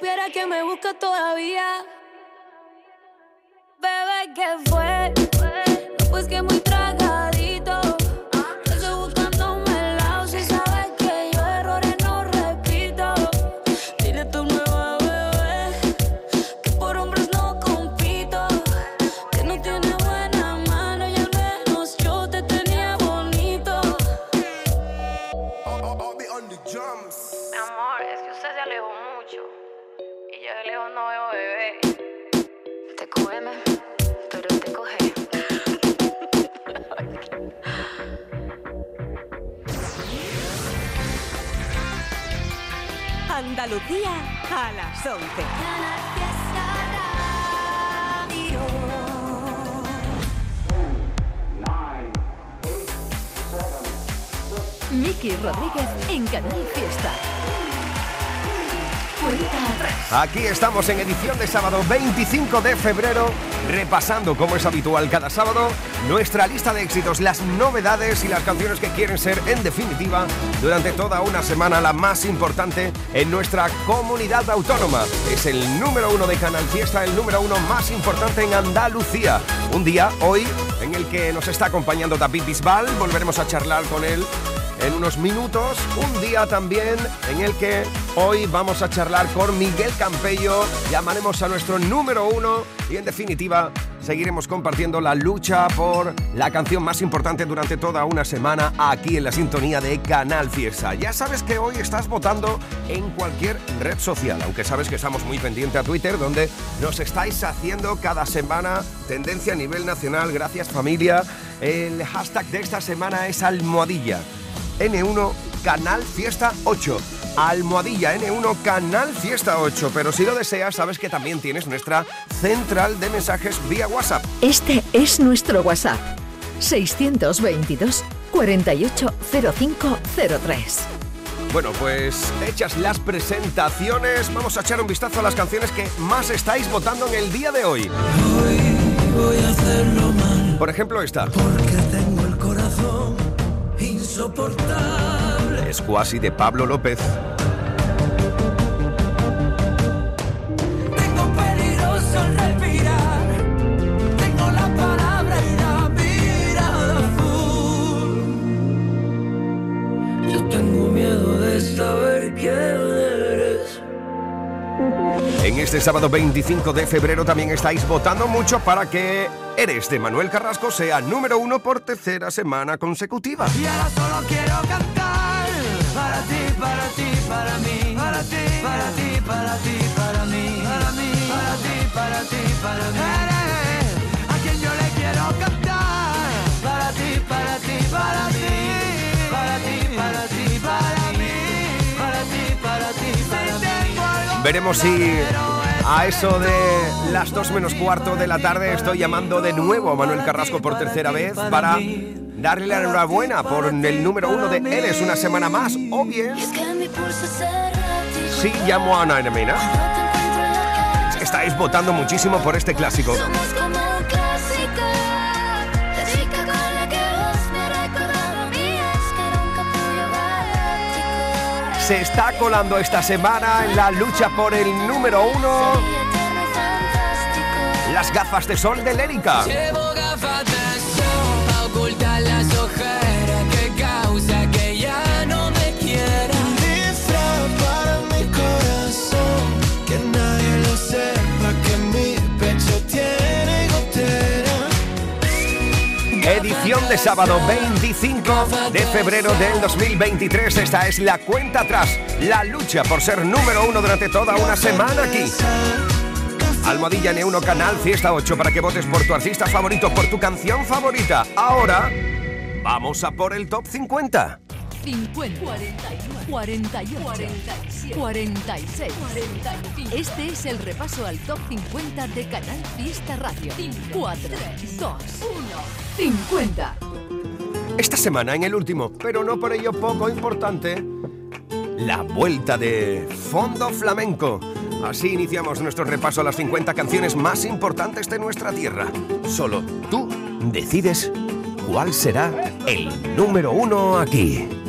supiera que me busca todavía. Bebé, ¿qué fue? Pues que muy Andalucía a las 11. Miki Rodríguez en Canal Fiesta. Aquí estamos en edición de sábado 25 de febrero, repasando como es habitual cada sábado nuestra lista de éxitos, las novedades y las canciones que quieren ser en definitiva durante toda una semana la más importante en nuestra comunidad autónoma. Es el número uno de Canal Fiesta, el número uno más importante en Andalucía. Un día hoy en el que nos está acompañando David Bisbal, volveremos a charlar con él en unos minutos. Un día también en el que hoy vamos a charlar con Miguel Campello. Llamaremos a nuestro número uno y en definitiva seguiremos compartiendo la lucha por la canción más importante durante toda una semana aquí en la sintonía de Canal Fiesta. Ya sabes que hoy estás votando en cualquier red social, aunque sabes que estamos muy pendientes a Twitter donde nos estáis haciendo cada semana tendencia a nivel nacional. Gracias familia. El hashtag de esta semana es almohadilla. N1 Canal Fiesta 8. Almohadilla N1 Canal Fiesta 8. Pero si lo deseas, sabes que también tienes nuestra central de mensajes vía WhatsApp. Este es nuestro WhatsApp. 622 480503. Bueno, pues hechas las presentaciones, vamos a echar un vistazo a las canciones que más estáis votando en el día de hoy. Hoy voy a hacerlo mal. Por ejemplo, esta. Porque tengo insoportable. Es cuasi de Pablo López. Tengo peligroso respirar. Tengo la palabra y la mirada azul. Yo tengo miedo de saber quién eres. En este sábado 25 de febrero también estáis votando mucho para que Eres de Manuel Carrasco sea número uno por tercera semana consecutiva. Y ahora solo quiero cantar. Para ti, para ti, para mí, para ti, para ti, para ti, para mí, para mí, para ti, para ti, para mí. Eres a quien yo le quiero cantar. Para ti, para ti, para mí, Veremos si a eso de las 2 menos cuarto de la tarde estoy llamando de nuevo a Manuel Carrasco por tercera vez para darle la enhorabuena por el número uno de Eres una semana más. O bien, sí llamo a Ana Mina. Estáis votando muchísimo por este clásico. Se está colando esta semana en la lucha por el número uno. Las gafas de sol de Lérica. Llevo gafas de sol pa' ocultar las ojeras De sábado 25 de febrero del 2023. Esta es la cuenta atrás. La lucha por ser número uno durante toda una semana aquí. Almohadilla N1 Canal Fiesta 8 para que votes por tu artista favorito, por tu canción favorita. Ahora, vamos a por el top 50. 50, 41, 48, 47, 46, 45. Este es el repaso al top 50 de Canal Fiesta Radio. 4, 2, 1, 50. Esta semana en el último, pero no por ello poco importante, la vuelta de Fondo Flamenco. Así iniciamos nuestro repaso a las 50 canciones más importantes de nuestra tierra. Solo tú decides cuál será el número uno aquí.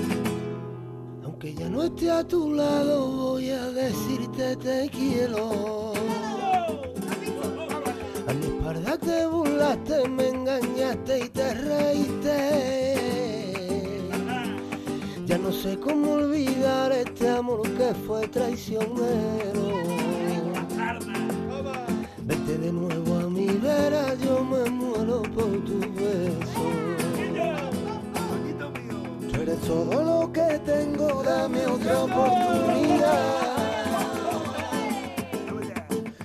Esté a tu lado voy a decirte te quiero. A mi espalda te burlaste, me engañaste y te reíste. Ya no sé cómo olvidar este amor que fue traicionero. Vete de nuevo a mi vera, yo me muero por tu beso. Todo lo que tengo, dame otra oportunidad.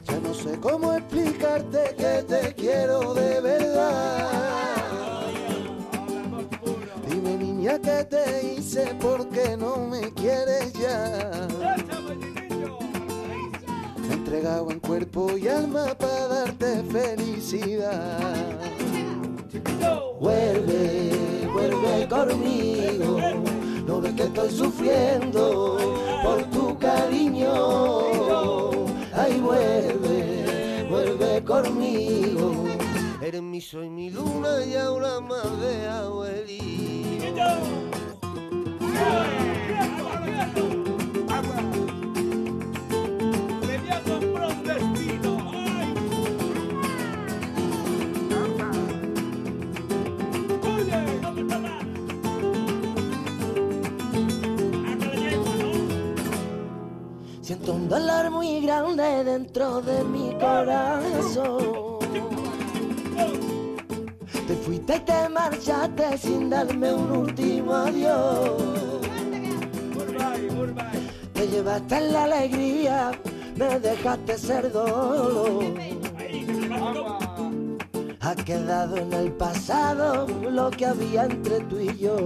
Ya no sé cómo explicarte que te quiero de verdad. Dime niña que te hice porque no me quieres ya. Me he entregado en cuerpo y alma para darte felicidad. Vuelve, vuelve conmigo. No ves que estoy sufriendo por tu cariño. Ay, vuelve, vuelve conmigo. Eres mi sol y mi luna y ahora más de abuelito. Siento un dolor muy grande dentro de mi corazón. Te fuiste y te marchaste sin darme un último adiós. Te llevaste la alegría, me dejaste ser dolor. Ha quedado en el pasado lo que había entre tú y yo.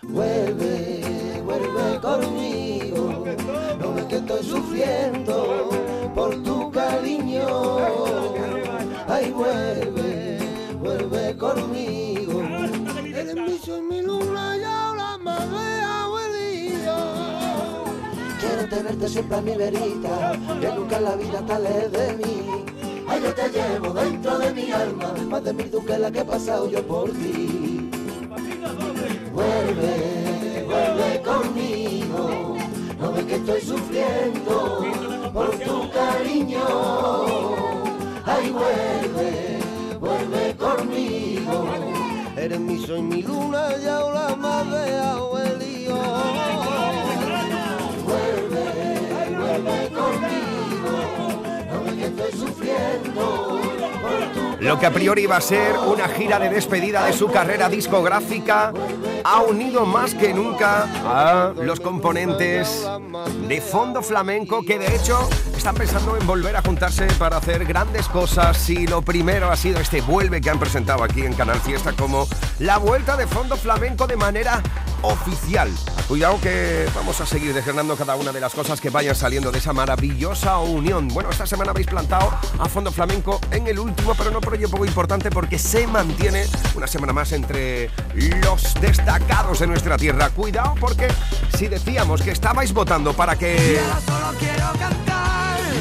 Vuelve, vuelve conmigo. Que estoy sufriendo por tu cariño. Ay, vuelve, vuelve conmigo. Eres mi sol, mi luna y ahora más de abuelito. Quiero tenerte siempre a mi verita, que nunca la vida alejes de mí. Ay, yo te llevo dentro de mi alma, más de mil duques la que he pasado yo por ti. Vuelve estoy sufriendo por tu cariño. Ay, vuelve, vuelve conmigo. Eres mi sol, mi luna y ahora más de abuelito. Vuelve, vuelve conmigo, no que estoy sufriendo por tu Lo que a priori iba a ser una gira de despedida de su carrera discográfica ha unido más que nunca a los componentes de Fondo Flamenco que de hecho están pensando en volver a juntarse para hacer grandes cosas y lo primero ha sido este vuelve que han presentado aquí en Canal Fiesta como la vuelta de Fondo Flamenco de manera oficial. Cuidado que vamos a seguir desgranando cada una de las cosas que vayan saliendo de esa maravillosa unión. Bueno, esta semana habéis plantado a Fondo Flamenco en el último, pero no por ello poco importante porque se mantiene una semana más entre los destacados de nuestra tierra. Cuidado porque si decíamos que estabais votando para que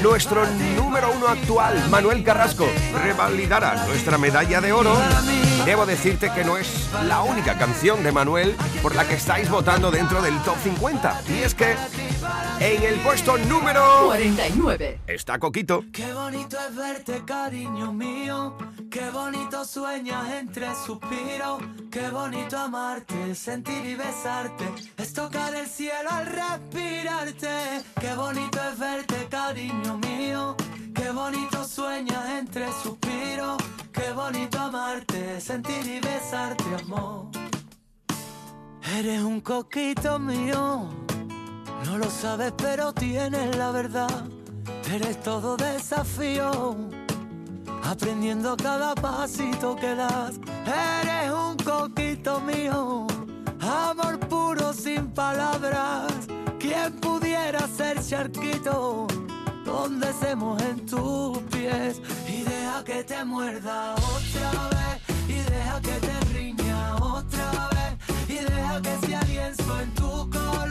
nuestro número uno actual, Manuel Carrasco, revalidara nuestra medalla de oro, debo decirte que no es la única canción de Manuel por la que estáis votando dentro del top 50. Y es que en el puesto número 49. está Coquito. Qué bonito es verte, cariño mío. Qué bonito sueñas entre suspiros. Qué bonito amarte, sentir y besarte. Es tocar el cielo al respirarte. Qué bonito es verte, cariño mío. Qué bonito sueñas entre suspiros. Qué bonito amarte, sentir y besarte, amor. Eres un coquito mío. No lo sabes, pero tienes la verdad. Eres todo desafío. Aprendiendo cada pasito que das. Eres un coquito mío. Amor puro sin palabras. ¿Quién pudiera ser charquito? Donde se mojen tus pies. Y deja que te muerda otra vez. Y deja que te riña otra vez. Y deja que sea lienzo en tu color.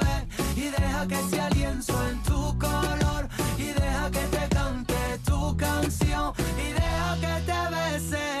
que sea lienzo en tu color, y deja que te cante tu canción, y deja que te bese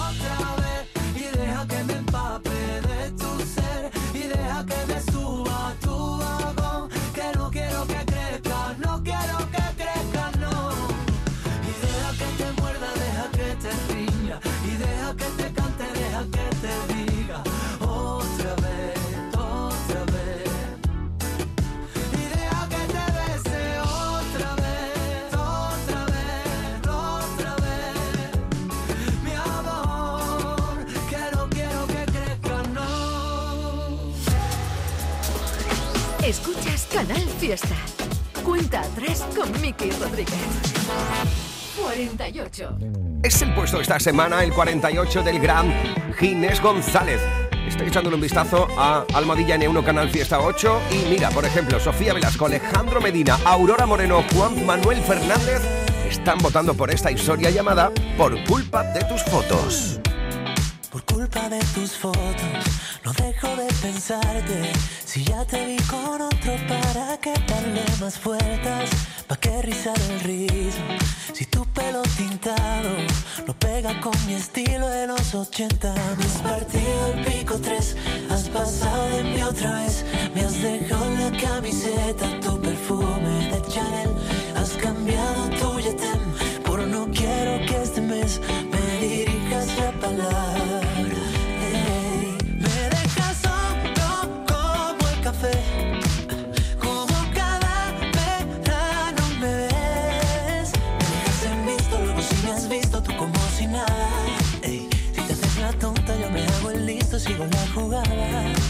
Fiesta. Cuenta atrás con Miki Rodríguez. 48. Es el puesto esta semana, el 48 del gran Ginés González. Estoy echándole un vistazo a Almohadilla N1 Canal Fiesta 8 y mira, por ejemplo, Sofía Velasco, Alejandro Medina, Aurora Moreno, Juan Manuel Fernández están votando por esta historia llamada Por culpa de tus fotos. Por culpa de tus fotos, no dejo de pensarte. Si ya te vi con otro, ¿para qué darle más vueltas? ¿Pa' qué rizar el rizo? Si tu pelo tintado no pega con mi estilo de los 80. Me has partido el pico 3, has pasado de mí otra vez. Me has dejado la camiseta tu perfume de Chanel. Has cambiado tu yetem por no quiero que este mes me dirijas la palabra. Hago el listo, sigo la jugada.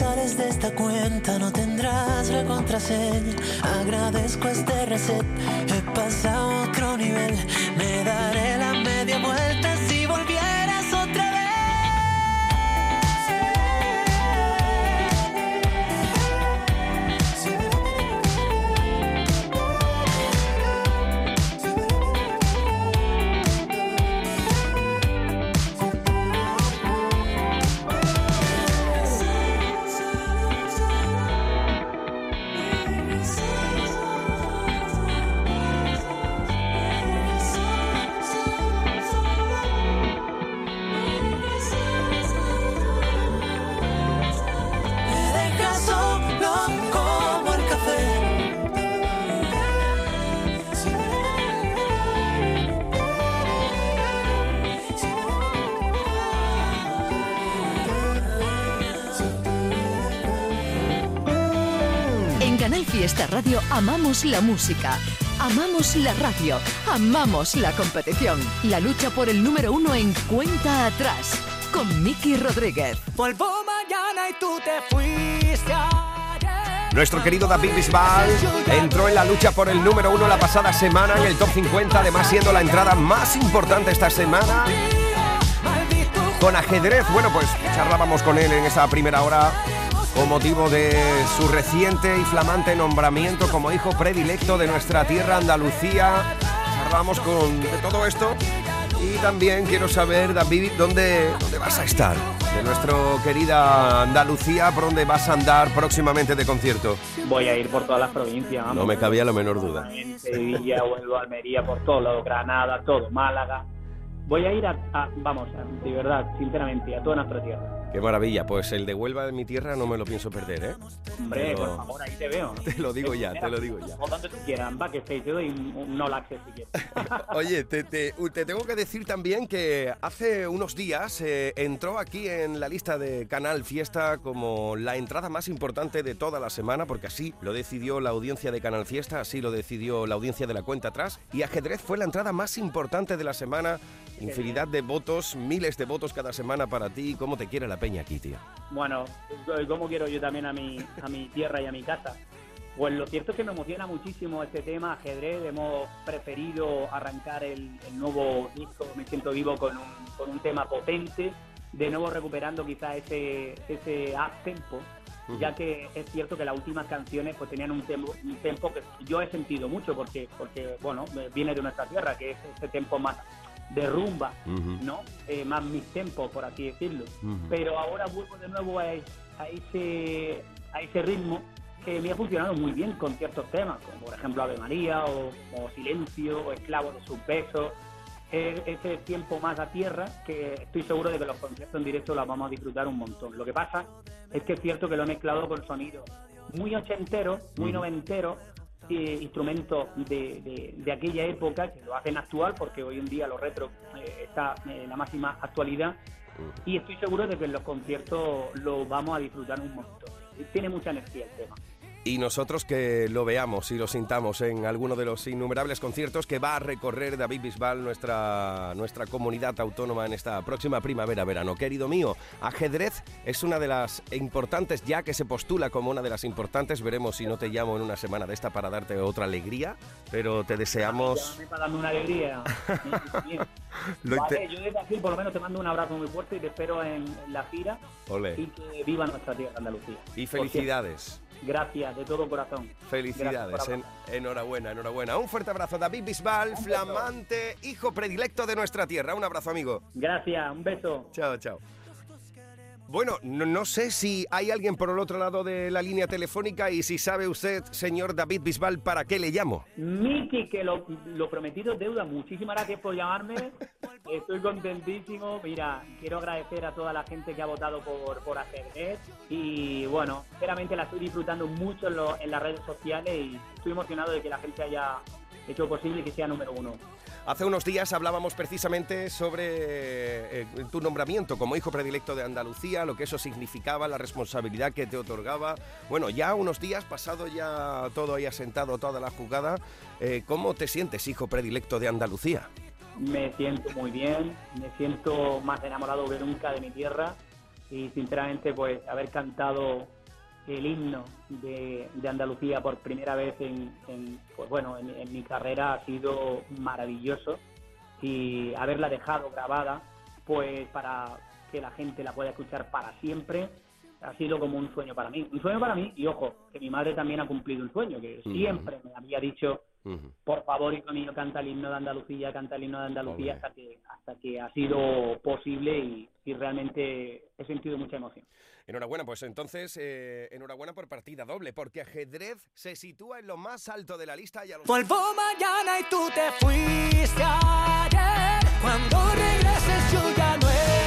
Sales de esta cuenta no tendrás la contraseña. Agradezco este reset, he pasado otro nivel. Me daré la media vuelta Radio amamos la música, amamos la radio, amamos la competición. La lucha por el número uno en cuenta atrás con Miki Rodríguez. Vuelvo mañana y tú te fuiste ayer. Nuestro querido David Bisbal entró en la lucha por el número uno la pasada semana en el top 50, además siendo la entrada más importante esta semana. Con ajedrez, bueno, pues charlábamos con él en esa primera hora con motivo de su reciente y flamante nombramiento como hijo predilecto de nuestra tierra Andalucía. Charlamos con de todo esto y también quiero saber, David, ¿dónde, dónde vas a estar? De nuestra querida Andalucía, ¿por dónde vas a andar próximamente de concierto? Voy a ir por todas las provincias. vamos. No me cabía la menor duda. Sevilla, Huelva, Almería, por todos lados, Granada, todo, Málaga. Voy a ir a, a- vamos, de verdad, sinceramente, a toda nuestra tierra. Qué maravilla, pues el de Huelva de mi tierra no me lo pienso perder, ¿eh? Hombre, Pero- por favor, ahí te veo. Te lo digo ya, te lo digo ya. O donde tú quieras, va que te doy un no access si quieres. Oye, te, te- te tengo que decir también que hace unos días eh, entró aquí en la lista de Canal Fiesta como la entrada más importante de toda la semana, porque así lo decidió la audiencia de Canal Fiesta, así lo decidió la audiencia de la cuenta atrás, y ajedrez fue la entrada más importante de la semana. Infinidad de votos, miles de votos cada semana para ti. ¿Cómo te quiere la peña aquí, tío? Bueno, ¿cómo quiero yo también a mi, a mi tierra y a mi casa? Pues lo cierto es que me emociona muchísimo este tema, ajedrez. Hemos preferido arrancar el, el nuevo disco, Me Siento Vivo, con un, con un tema potente, de nuevo recuperando quizás ese, ese up tempo, ya que es cierto que las últimas canciones pues tenían un tempo, un tempo que yo he sentido mucho, porque, porque bueno, viene de nuestra tierra, que es ese tempo más de rumba. ¿no? Eh, más mis tempos, por así decirlo. Pero ahora vuelvo de nuevo a, a ese, a ese ritmo que me ha funcionado muy bien con ciertos temas, como por ejemplo Ave María, o, o Silencio, o Esclavo de sus besos. Es- ese tiempo más a tierra que estoy seguro de que los conciertos en directo las vamos a disfrutar un montón. Lo que pasa es que es cierto que lo he mezclado con sonidos muy ochenteros, muy noventeros, eh, instrumentos de, de- de aquella época que lo hacen actual porque hoy en día lo retro eh, está en la máxima actualidad y estoy seguro de que en los conciertos lo vamos a disfrutar un montón. Tiene mucha energía el tema. Y nosotros que lo veamos y lo sintamos en alguno de los innumerables conciertos que va a recorrer David Bisbal, nuestra, nuestra comunidad autónoma en esta próxima primavera-verano. Querido mío, ajedrez es una de las importantes, ya que se postula como una de las importantes. Veremos si no te llamo en una semana de esta para darte otra alegría, pero te deseamos... Para darme una alegría. Lo Vale, yo desde aquí por lo menos te mando un abrazo muy fuerte y te espero en, en la gira Ole. y que viva nuestra tierra Andalucía. Y felicidades. Gracias, de todo corazón. Felicidades, en- enhorabuena, enhorabuena. Un fuerte abrazo, David Bisbal, flamante hijo predilecto de nuestra tierra. Un abrazo, amigo. Gracias, un beso. Chao, chao. Bueno, no, no sé si hay alguien por el otro lado de la línea telefónica y si sabe usted, señor David Bisbal, para qué le llamo. Miki, que lo, lo prometido es deuda. Muchísimas gracias por llamarme. Estoy contentísimo. Mira, quiero agradecer a toda la gente que ha votado por, por ajedrez. Y bueno, sinceramente la estoy disfrutando mucho en, lo- en las redes sociales y estoy emocionado de que la gente haya hecho posible que sea número uno. Hace unos días hablábamos precisamente sobre eh, tu nombramiento como hijo predilecto de Andalucía, lo que eso significaba, la responsabilidad que te otorgaba. Bueno, ya unos días, pasado ya todo ahí asentado, toda la jugada, eh, ¿cómo te sientes hijo predilecto de Andalucía? Me siento muy bien, me siento más enamorado que nunca de mi tierra y sinceramente pues haber cantado el himno de, de Andalucía por primera vez en, en, pues bueno en, en mi carrera ha sido maravilloso y haberla dejado grabada pues para que la gente la pueda escuchar para siempre ha sido como un sueño para mí un sueño para mí y ojo que mi madre también ha cumplido un sueño que siempre me había dicho por favor, hijo mío, canta el himno de Andalucía, canta el himno de Andalucía Hombre. hasta que, hasta que ha sido posible y, y realmente he sentido mucha emoción. Enhorabuena, pues entonces, eh, enhorabuena por partida doble, porque ajedrez se sitúa en lo más alto de la lista. Ya lo Vuelvo mañana y tú te fuiste ayer. Cuando regreses yo ya no estaré.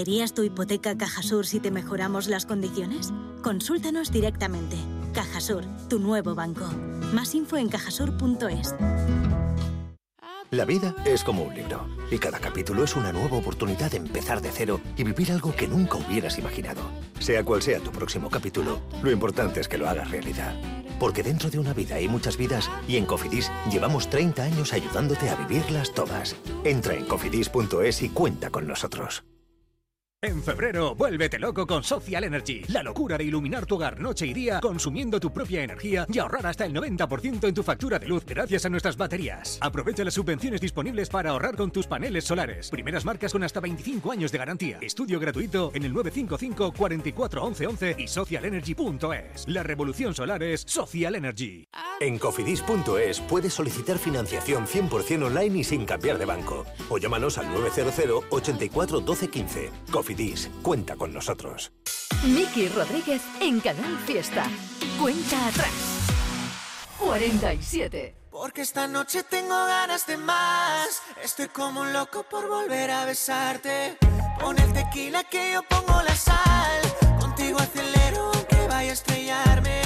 ¿Traerías tu hipoteca Cajasur si te mejoramos las condiciones? Consúltanos directamente. Cajasur, tu nuevo banco. Más info en cajasur.es. La vida es como un libro y cada capítulo es una nueva oportunidad de empezar de cero y vivir algo que nunca hubieras imaginado. Sea cual sea tu próximo capítulo, lo importante es que lo hagas realidad. Porque dentro de una vida hay muchas vidas y en Cofidis llevamos 30 años ayudándote a vivirlas todas. Entra en cofidis.es y cuenta con nosotros. En febrero, vuélvete loco con Social Energy. La locura de iluminar tu hogar noche y día consumiendo tu propia energía y ahorrar hasta el 90% en tu factura de luz gracias a nuestras baterías. Aprovecha las subvenciones disponibles para ahorrar con tus paneles solares. Primeras marcas con hasta 25 años de garantía. Estudio gratuito en el 955 44 11 11 y socialenergy.es. La revolución solar es Social Energy. En cofidis.es puedes solicitar financiación 100% online y sin cambiar de banco. O llámanos al 900 84 12 15. Cofidis, cuenta con nosotros. Miki Rodríguez en Canal Fiesta. Cuenta atrás. 47. Porque esta noche tengo ganas de más. Estoy como un loco por volver a besarte. Pon el tequila que yo pongo la sal. Contigo acelero aunque vaya a estrellarme.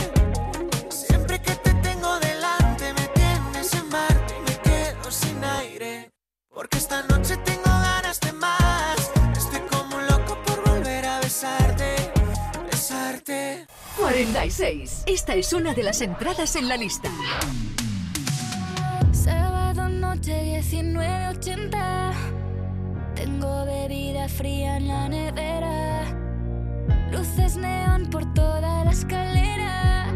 Besarte. 46. Esta es una de las entradas en la lista. Sábado noche 19.80 Tengo bebida fría en la nevera Luces neón por toda la escalera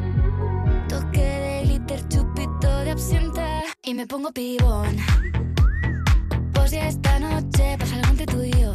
Toque de glitter, chupito de absenta Y me pongo pibón Pues ya esta noche pasa algo entre tú y yo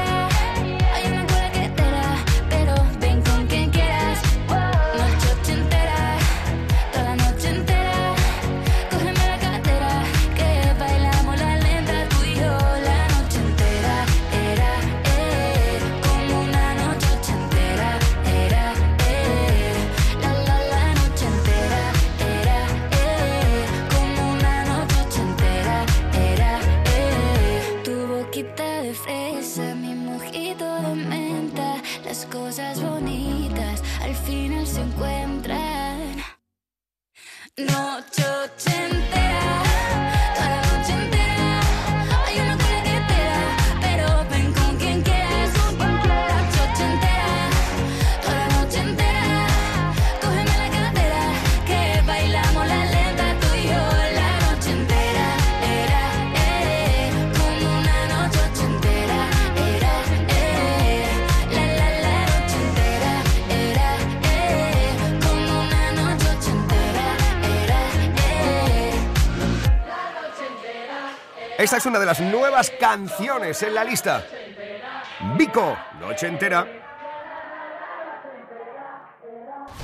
Esta es una de las nuevas canciones en la lista. Vico, noche entera.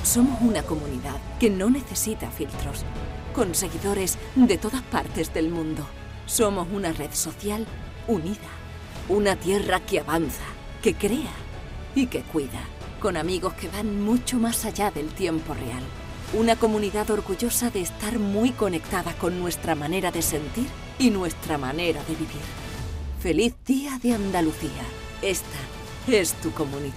Somos una comunidad que no necesita filtros. con seguidores de todas partes del mundo. Somos una red social unida, una tierra que avanza, que crea y que cuida, con amigos que van mucho más allá del tiempo real. Una comunidad orgullosa de estar muy conectada con nuestra manera de sentir y nuestra manera de vivir. Feliz Día de Andalucía. Esta es tu comunidad.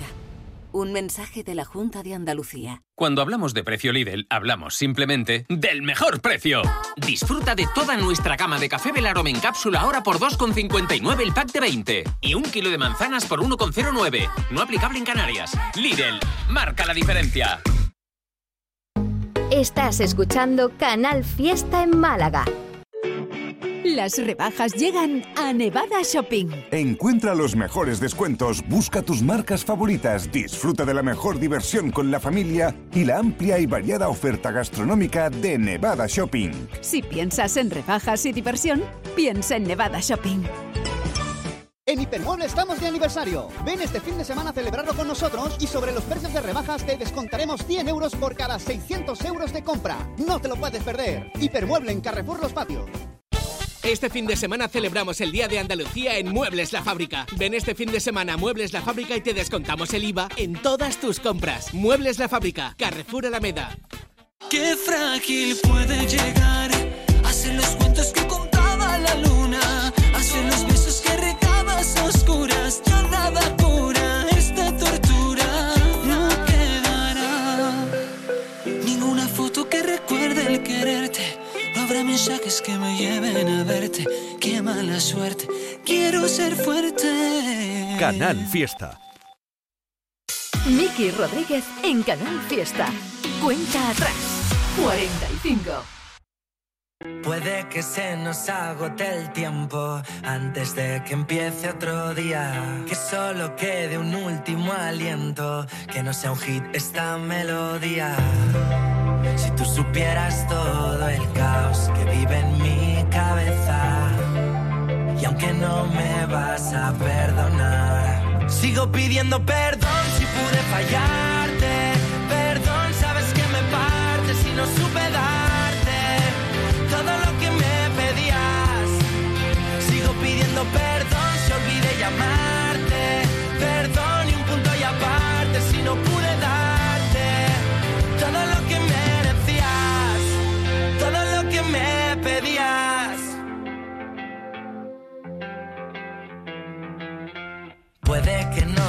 Un mensaje de la Junta de Andalucía. Cuando hablamos de precio Lidl, hablamos simplemente del mejor precio. Disfruta de toda nuestra gama de café Belarome en cápsula ahora por 2,59 el pack de 20 y un kilo de manzanas por 1,09. No aplicable en Canarias. Lidl, marca la diferencia. Estás escuchando Canal Fiesta en Málaga. Las rebajas llegan a Nevada Shopping. Encuentra los mejores descuentos, busca tus marcas favoritas, disfruta de la mejor diversión con la familia y la amplia y variada oferta gastronómica de Nevada Shopping. Si piensas en rebajas y diversión, piensa en Nevada Shopping. En Hipermueble estamos de aniversario. Ven este fin de semana a celebrarlo con nosotros y sobre los precios de rebajas te descontaremos 100 euros por cada 600 euros de compra. No te lo puedes perder. Hipermueble en Carrefour Los Patios. Este fin de semana celebramos el Día de Andalucía en Muebles La Fábrica. Ven este fin de semana a Muebles La Fábrica y te descontamos el IVA en todas tus compras. Muebles La Fábrica, Carrefour Alameda. Qué frágil puede llegar a los cuentos que contaba la luna, a los besos que regabas a oscuras. Ya nada cura mensajes que me lleven a verte. Qué mala suerte, quiero ser fuerte. Canal Fiesta. Miki Rodríguez en Canal Fiesta. Cuenta atrás. 45. Puede que se nos agote el tiempo antes de que empiece otro día. Que solo quede un último aliento, que no sea un hit esta melodía. Si tú supieras todo el caos que vive en mi cabeza, y aunque no me vas a perdonar, sigo pidiendo perdón si pude fallarte. Perdón, sabes que me parte si no supe darte todo lo que me pedías. Sigo pidiendo perdón si olvidé llamarte.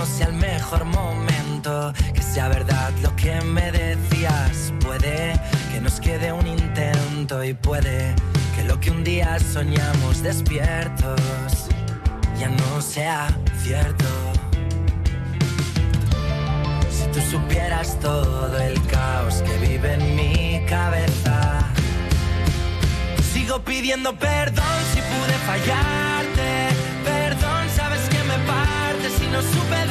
Sea el mejor momento, que sea verdad lo que me decías. Puede que nos quede un intento y puede que lo que un día soñamos despiertos ya no sea cierto. Si tú supieras todo el caos que vive en mi cabeza, sigo pidiendo perdón si pude fallarte. Perdón, sabes que me parte si no supe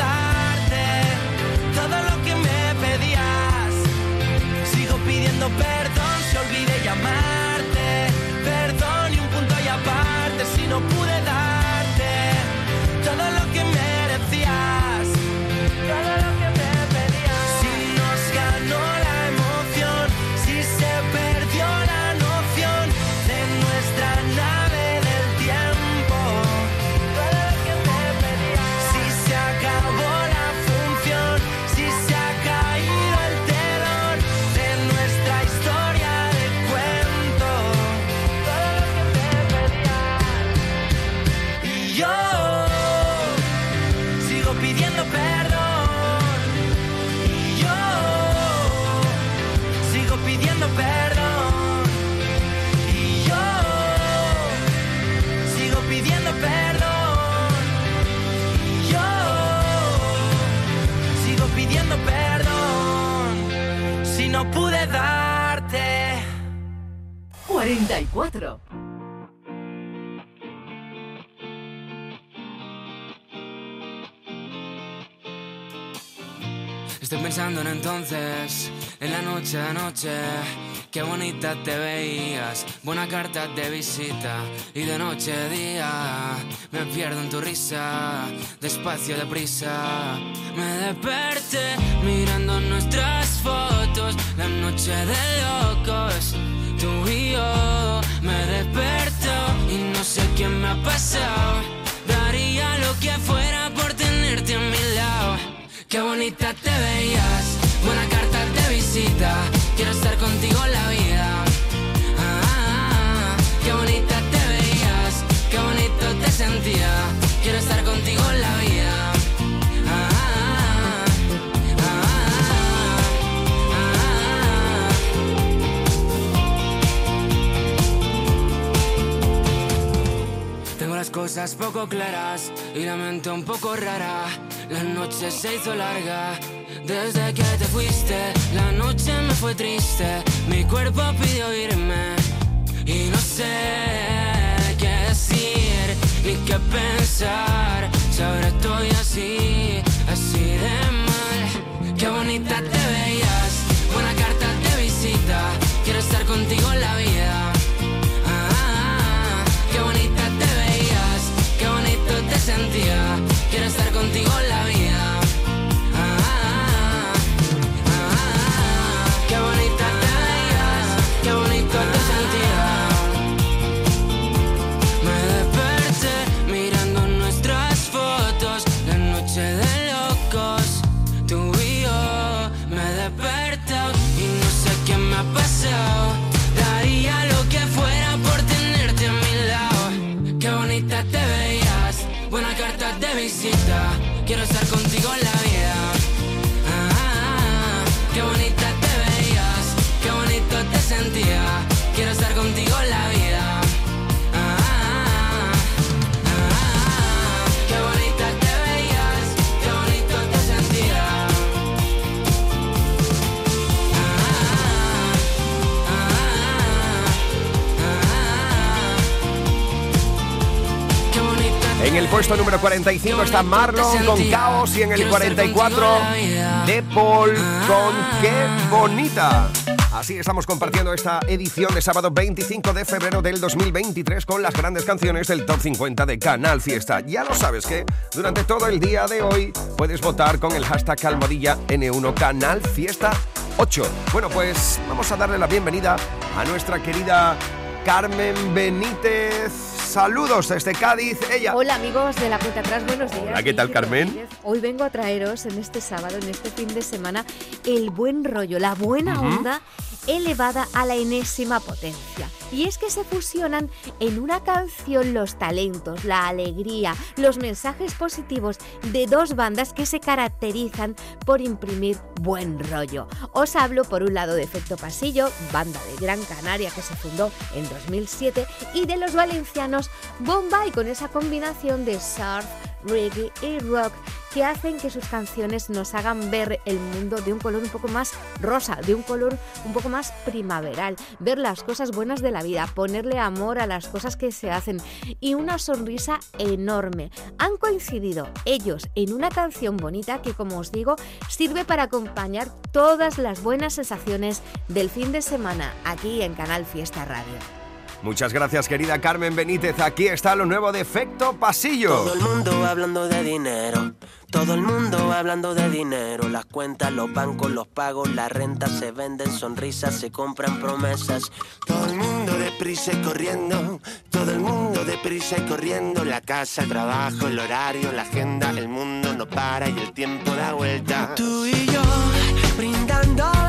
perdón si olvidé llamarte. Perdón y un punto y aparte si no pude darte entonces, en la noche de noche, qué bonita te veías, buena carta de visita y de noche a día me pierdo en tu risa, despacio deprisa me desperté mirando nuestras fotos, la noche de locos, tú y yo me desperto y no sé quién me ha pasado, daría lo que fuera por tenerte a mi lado, qué bonita te veías. Buena carta de visita, quiero estar contigo la vida. Ah, ah, ah, qué bonita te veías, qué bonito te sentía. Quiero estar contigo la vida. Ah, ah, ah, ah, ah. Tengo las cosas poco claras y la mente un poco rara. La noche se hizo larga. Desde que te fuiste, la noche me fue triste. Mi cuerpo pidió irme y no sé qué decir ni qué pensar. Si ahora estoy así, así de mal. Qué bonita te veías, buena carta de visita. Quiero estar contigo en la vida. Puesto número 45 está Marlon con Caos y en el 44 De Paul con Qué Bonita. Así estamos compartiendo esta edición de sábado 25 de febrero del 2023 con las grandes canciones del Top 50 de Canal Fiesta. Ya lo sabes que durante todo el día de hoy puedes votar con el hashtag almohadilla N1 Canal Fiesta 8. Bueno, pues vamos a darle la bienvenida a nuestra querida Carmen Benítez. Saludos desde Cádiz. Ella. Hola amigos de la cuenta atrás, buenos días. Hola, ¿qué tal, Carmen? Hoy vengo a traeros en este sábado, en este fin de semana, el buen rollo, la buena onda elevada a la enésima potencia. Y es que se fusionan en una canción los talentos, la alegría, los mensajes positivos de dos bandas que se caracterizan por imprimir buen rollo. Os hablo por un lado de Efecto Pasillo, banda de Gran Canaria que se fundó en 2007, y de los valencianos Bombay con esa combinación de surf, reggae y rock que hacen que sus canciones nos hagan ver el mundo de un color un poco más rosa, de un color un poco más primaveral, ver las cosas buenas de la vida, ponerle amor a las cosas que se hacen y una sonrisa enorme. Han coincidido ellos en una canción bonita que, como os digo, sirve para acompañar todas las buenas sensaciones del fin de semana aquí en Canal Fiesta Radio. Muchas gracias, querida Carmen Benítez. Aquí está lo nuevo de Efecto Pasillo. Todo el mundo hablando de dinero. Todo el mundo hablando de dinero. Las cuentas, los bancos, los pagos, la renta se venden, sonrisas, se compran promesas. Todo el mundo deprisa y corriendo, todo el mundo deprisa y corriendo. La casa, el trabajo, el horario, la agenda, el mundo no para y el tiempo da vuelta. Tú y yo brindando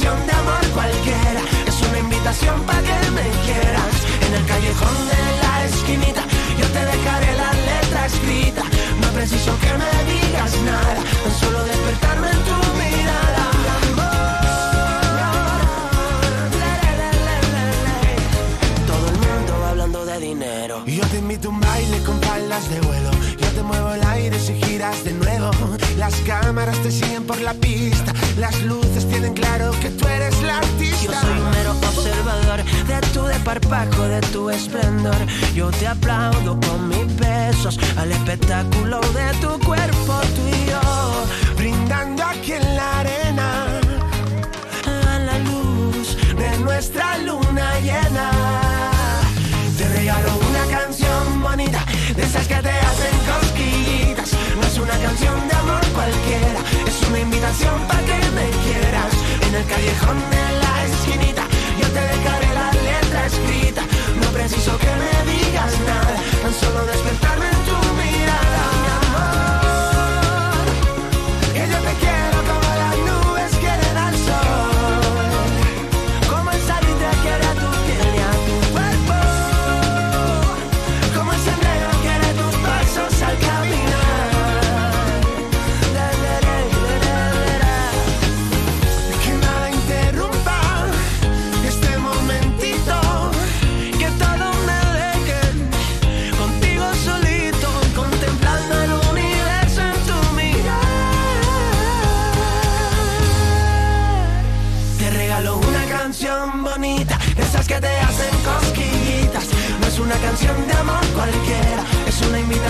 de amor cualquiera, es una invitación para que me quieras. En el callejón de la esquinita, yo te dejaré la letra escrita. No preciso que me digas nada, tan solo despertarme en tu mirada. Todo el mundo hablando de dinero. Y yo te invito a un baile con faldas de vuelo. Yo te muevo el aire si giras de nuevo. Las cámaras te siguen por la pista. Las luces tienen claro que tú eres la artista. Yo soy un mero observador de tu desparpajo, de tu esplendor. Yo te aplaudo con mis besos al espectáculo de tu cuerpo, tú y yo. Brindando aquí en la arena. A la luz de nuestra luna llena. Te regalo una canción bonita, de esas que te canción de amor cualquiera, es una invitación para que me quieras. En el callejón de la esquinita yo te dejaré la letra escrita. No preciso que me digas nada, tan solo despertarme en tu mirada.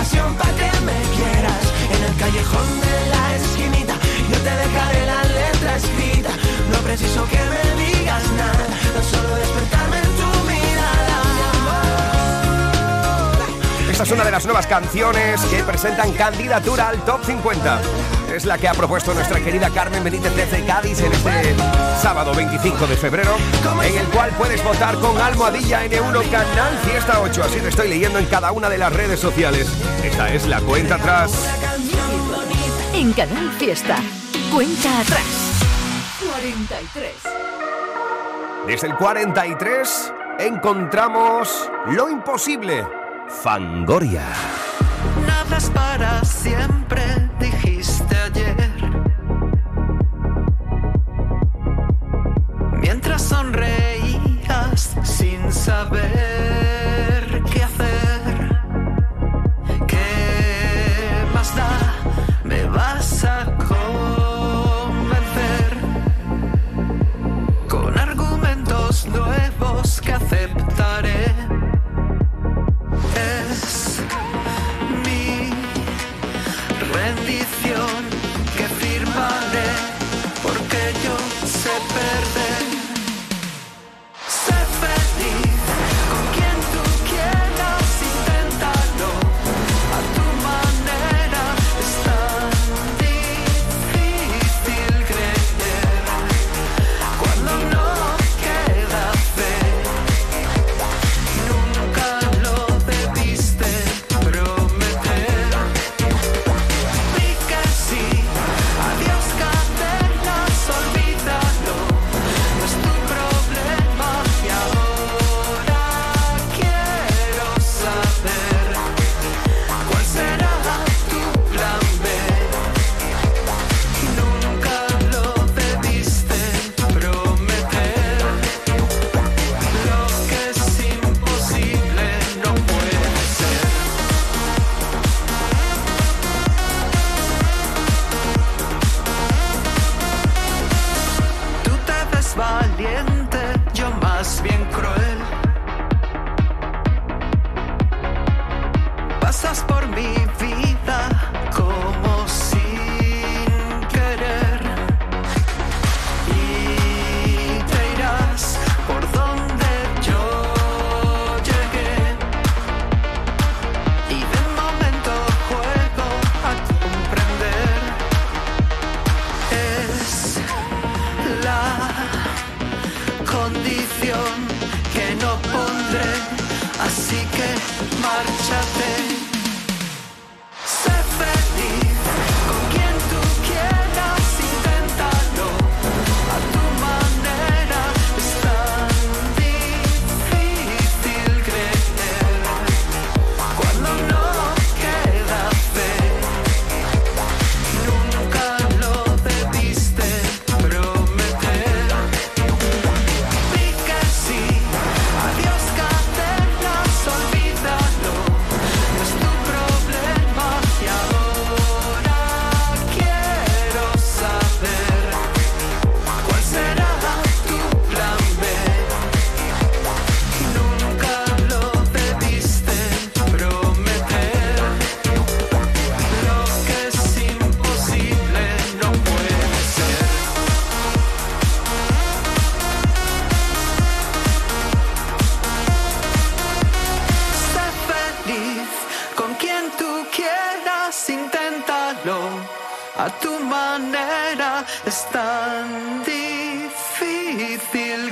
Invitación para que me quieras. En el callejón de la esquinita, yo te dejaré la letra escrita. No preciso que me digas nada, tan solo despertarme en tu mirada. Esta es una de las nuevas canciones que presentan candidatura al Top 50. Es la que ha propuesto nuestra querida Carmen Benítez desde Cádiz en este sábado 25 de febrero, en el cual puedes votar con Almohadilla N1 Canal Fiesta 8. Así te estoy leyendo en cada una de las redes sociales. Esta es la cuenta atrás. En Canal Fiesta. Cuenta atrás. 43. Desde el 43 encontramos lo imposible. Fangoria. Nada es para siempre,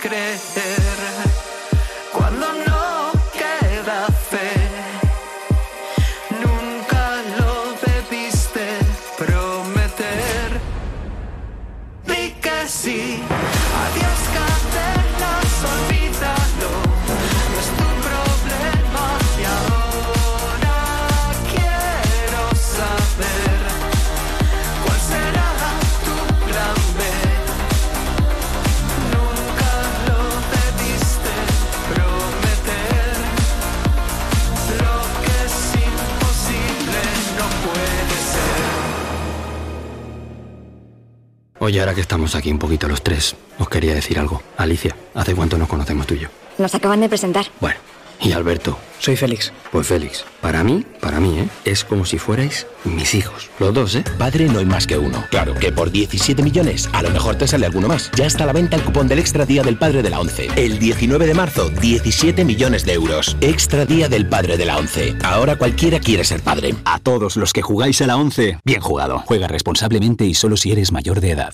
creer. Oye, ahora que estamos aquí un poquito los tres, os quería decir algo. Alicia, ¿hace cuánto nos conocemos tú y yo? Nos acaban de presentar. Bueno, y Alberto. Soy Félix. Pues Félix, para mí, para mí, ¿eh? Es como si fuerais mis hijos. Los dos, ¿eh? Padre no hay más que uno. Claro, que por 17 millones a lo mejor te sale alguno más. Ya está a la venta el cupón del Extra Día del Padre de la ONCE. El 19 de marzo, 17 millones de euros. Extra Día del Padre de la ONCE. Ahora cualquiera quiere ser padre. A todos los que jugáis a la 11, bien jugado. Juega responsablemente y solo si eres mayor de edad.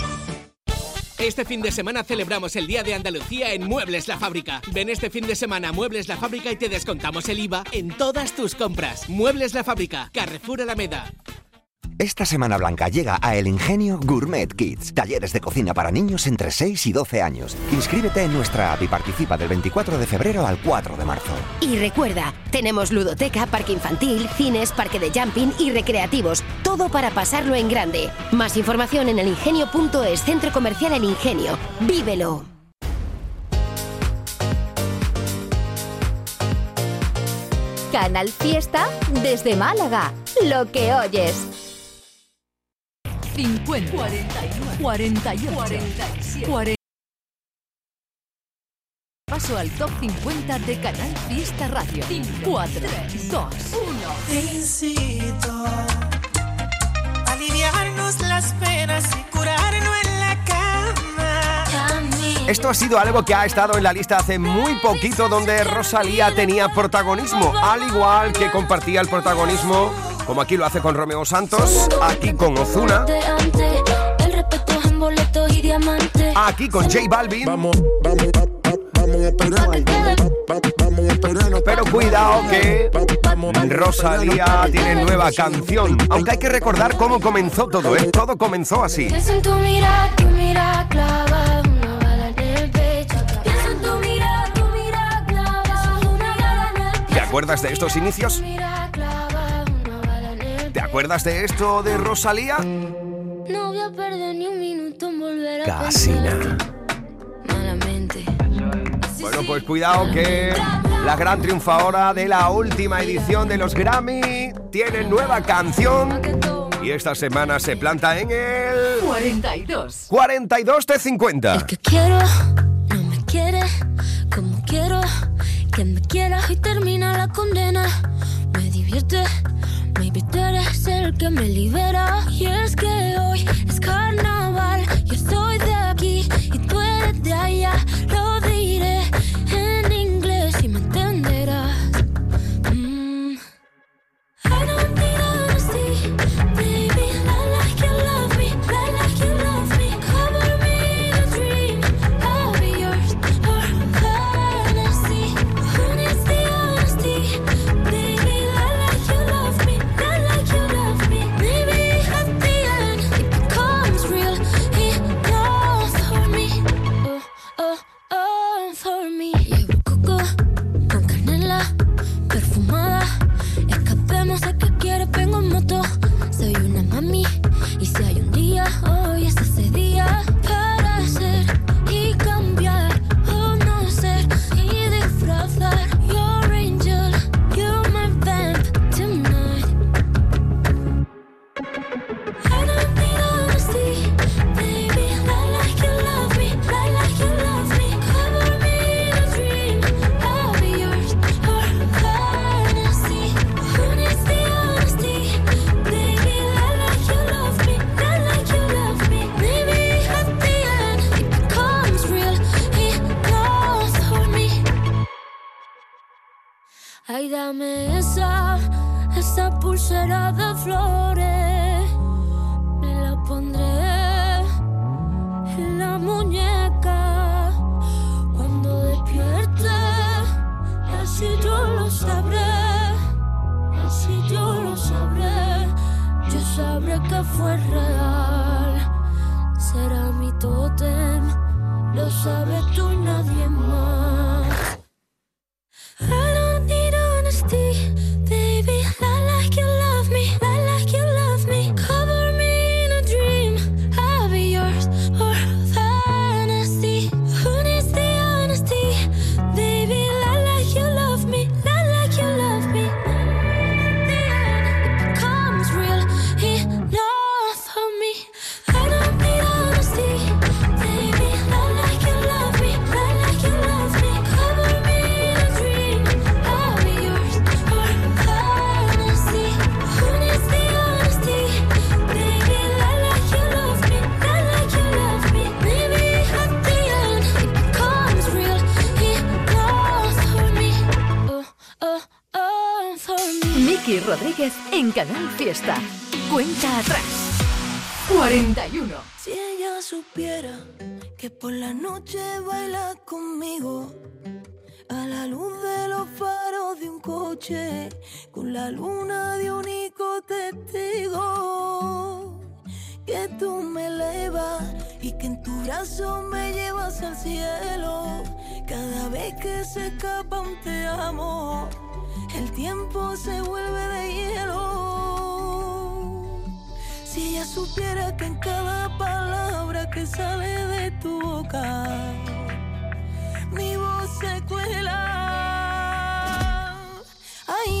Este fin de semana celebramos el Día de Andalucía en Muebles La Fábrica. Ven este fin de semana a Muebles La Fábrica y te descontamos el IVA en todas tus compras. Muebles La Fábrica, Carrefour Alameda. Esta Semana Blanca llega a El Ingenio Gourmet Kids, talleres de cocina para niños entre 6 y 12 años. Inscríbete en nuestra app y participa del 24 de febrero al 4 de marzo. Y recuerda, tenemos ludoteca, parque infantil, cines, parque de jumping y recreativos. Todo para pasarlo en grande. Más información en elingenio.es, Centro Comercial El Ingenio. ¡Vívelo! Canal Fiesta desde Málaga. Lo que oyes. 50, 41, 48, 47, 40. Paso al top 50 de Canal Fiesta Radio. 4, 2, 1. Incito a aliviarnos las penas y curarnos en la cama. Esto ha sido algo que ha estado en la lista hace muy poquito donde Rosalía tenía protagonismo, al igual que compartía el protagonismo, como aquí lo hace con Romeo Santos, aquí con Ozuna, aquí con J Balvin. Pero cuidado que Rosalía tiene nueva canción, aunque hay que recordar cómo comenzó todo, ¿eh? Todo comenzó así. ¿Te acuerdas de estos inicios? Acuerdas de esto de Rosalía? No voy a perder ni un minuto en volver a Casi pensar. nada. Malamente. Bueno, pues cuidado que la gran triunfadora de la última edición de los Grammy tiene nueva canción y esta semana se planta en el 42. 42 de 50. Quiero, no me quiere, como quiero que me quieras y termina la condena. Me divierte, maybe tú eres el que me libera. Y es que hoy es carnaval, yo soy sabes tú y nadie más. La luna de único testigo que tú me elevas y que en tu brazo me llevas al cielo cada vez que se escapa un te amo el tiempo se vuelve de hielo si ella supiera que en cada palabra que sale de tu boca, mi voz se cuela. Ay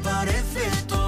desaparece todo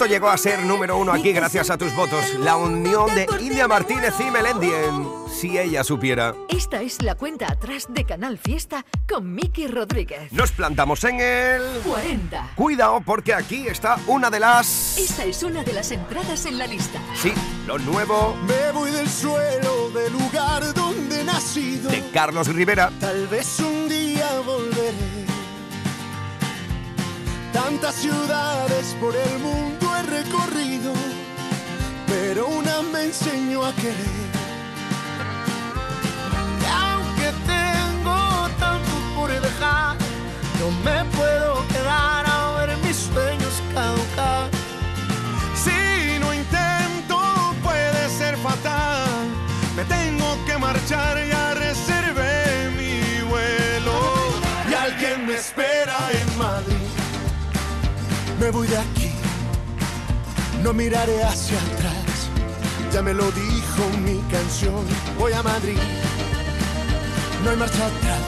Esto llegó a ser número uno aquí gracias a tus votos. La unión de India Martínez y Melendi en Si ella supiera. Esta es la cuenta atrás de Canal Fiesta con Miki Rodríguez. Nos plantamos en el 40. Cuidado porque aquí está una de las... Esta es una de las entradas en la lista. Sí, lo nuevo Me voy del suelo del lugar donde he nacido. de Carlos Rivera. Tal vez un día volveré. Tantas ciudades por el mundo recorrido, pero una me enseñó a querer. Y aunque tengo tanto por dejar, no me puedo quedar a ver mis sueños caducar. Si no intento puede ser fatal. Me tengo que marchar, ya reservé mi vuelo. y alguien me espera en Madrid. Me voy de aquí, no miraré hacia atrás. Ya me lo dijo mi canción. Voy a Madrid, no hay marcha atrás.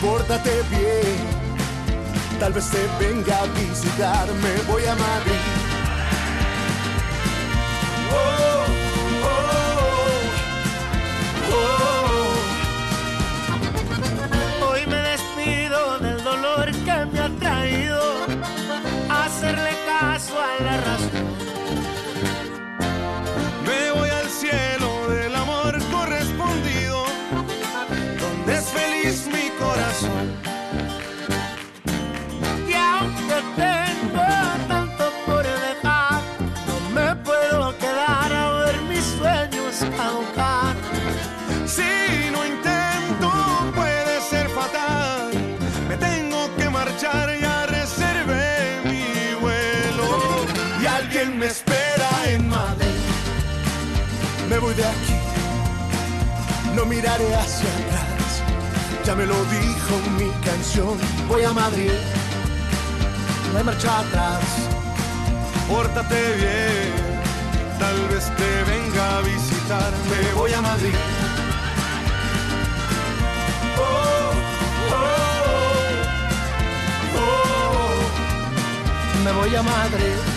Pórtate bien, tal vez te venga a visitarme. Voy a Madrid. Me voy de aquí, no miraré hacia atrás. Ya me lo dijo mi canción. Voy a Madrid, no hay marcha atrás. Pórtate bien, tal vez te venga a visitar. Me voy a Madrid. Oh, Me voy a Madrid.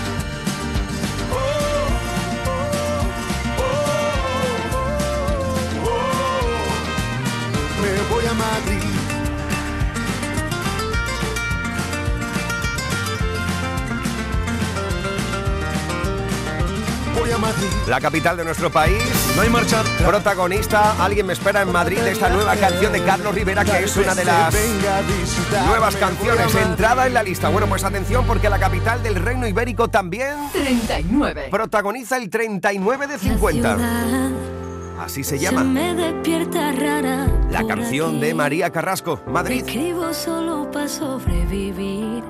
A Madrid. Voy a Madrid. La capital de nuestro país. No hay marcha atrás. Protagonista, alguien me espera en Madrid de esta nueva canción de Carlos Rivera, que es una de las nuevas canciones entrada en la lista. Bueno, pues atención porque la capital del Reino Ibérico también 39. protagoniza el 39 de 50. Así se llama me despierta rara. la canción de María Carrasco, Te Madrid. escribo solo para sobrevivir.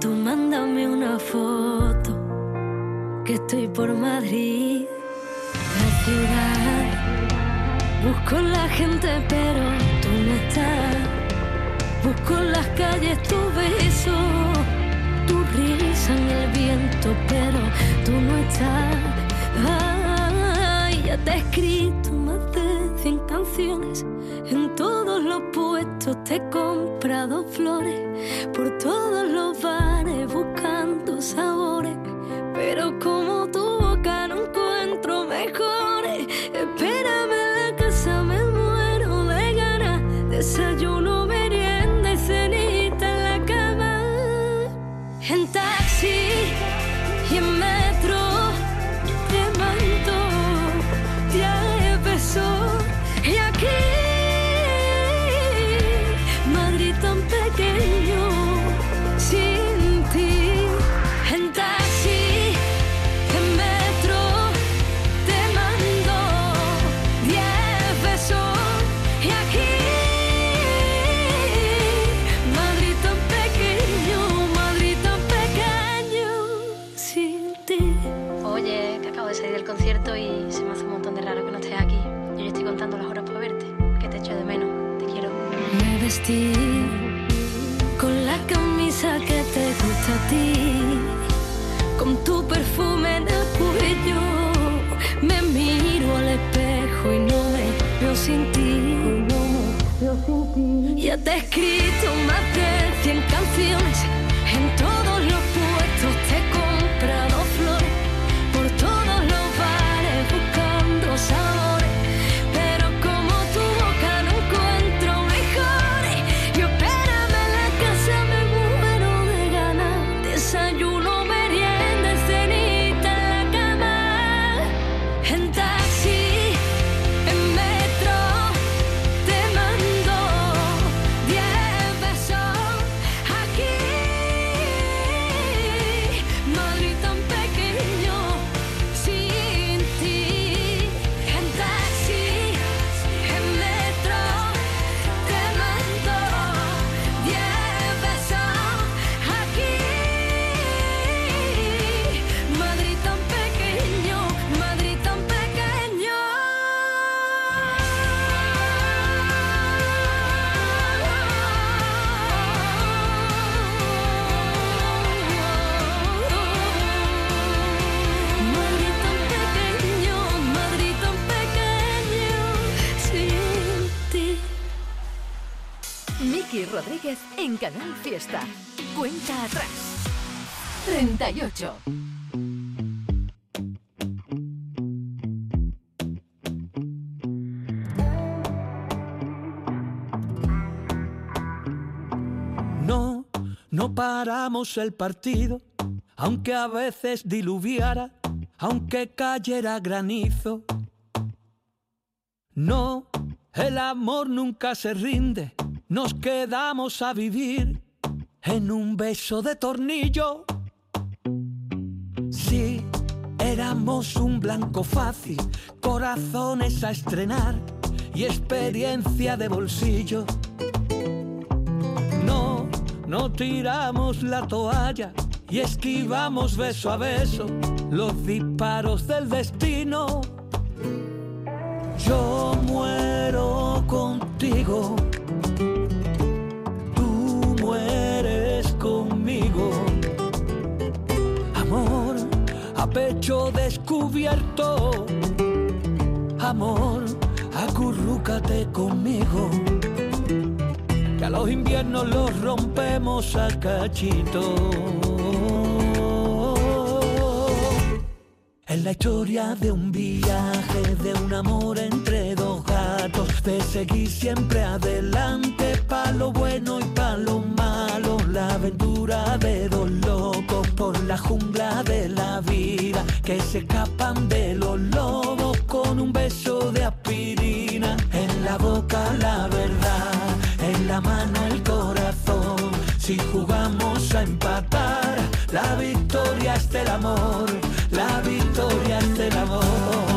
Tú mándame una foto que estoy por Madrid, la ciudad. Busco la gente, pero tú no estás. Busco las calles tu beso, tu risa en el viento, pero tú no estás. Ya te he escrito más de 100 canciones. En todos los puestos te he comprado flores. Por todos los bares buscando sabores. Pero como tu boca no encuentro mejores. Espérame en la casa, me muero de ganas. Desayuno, veo sin ti. Ya te he escrito más de 100 canciones, Cuenta atrás. 38. No, no paramos el partido, aunque a veces diluviara, aunque cayera granizo. No, el amor nunca se rinde, nos quedamos a vivir en un beso de tornillo. Sí, éramos un blanco fácil, corazones a estrenar y experiencia de bolsillo. No, no tiramos la toalla y esquivamos beso a beso los disparos del destino. Yo muero contigo, pecho descubierto, amor, acurrúcate conmigo. Que a los inviernos los rompemos a cachito. Es la historia de un viaje, de un amor entre dos de seguir siempre adelante, pa' lo bueno y pa' lo malo, la aventura de dos locos por la jungla de la vida, que se escapan de los lobos con un beso de aspirina, en la boca la verdad, en la mano el corazón, si jugamos a empatar, la victoria es del amor, la victoria es del amor.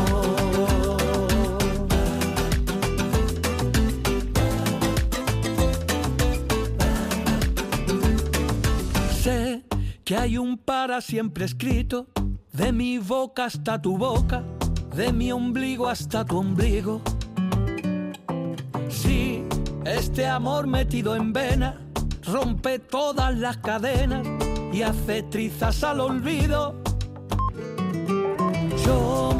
Hay un para siempre escrito, de mi boca hasta tu boca, de mi ombligo hasta tu ombligo. Sí, este amor metido en vena rompe todas las cadenas y hace trizas al olvido. Yo